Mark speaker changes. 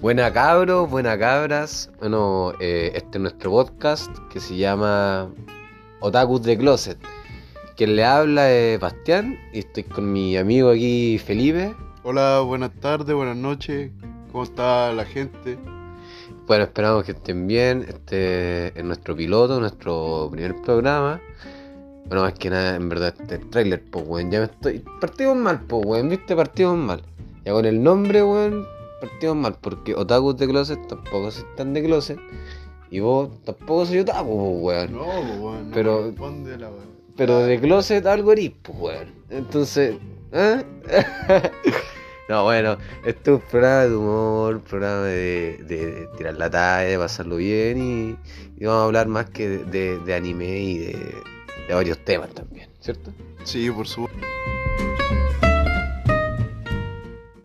Speaker 1: Buena cabros, buena cabras. Bueno, eh, este es nuestro podcast que se llama Otakus de Closet. Quien le habla es Bastián y estoy con mi amigo aquí Felipe.
Speaker 2: Hola, buenas tardes, buenas noches. ¿Cómo está la gente?
Speaker 1: Bueno, esperamos que estén bien. Este es nuestro piloto, nuestro primer programa. Bueno, más que nada, en verdad, este trailer, pues, weón. Ya me estoy. Partimos mal, pues, weón. ¿Viste? Partimos mal. Ya con el nombre, weón, partimos mal. Porque otakus de closet tampoco se están de closet. Y vos tampoco soy otaku, weón.
Speaker 2: No, weón, no
Speaker 1: Pero-
Speaker 2: la.
Speaker 1: Pero de closet algo eres, weón. Entonces, ¿eh? no, bueno, esto es un programa de humor, programa de, de- de tirar la talla, de pasarlo bien y, y vamos a hablar más que de, de- anime y de, de varios temas también, ¿cierto?
Speaker 2: Sí, por supuesto.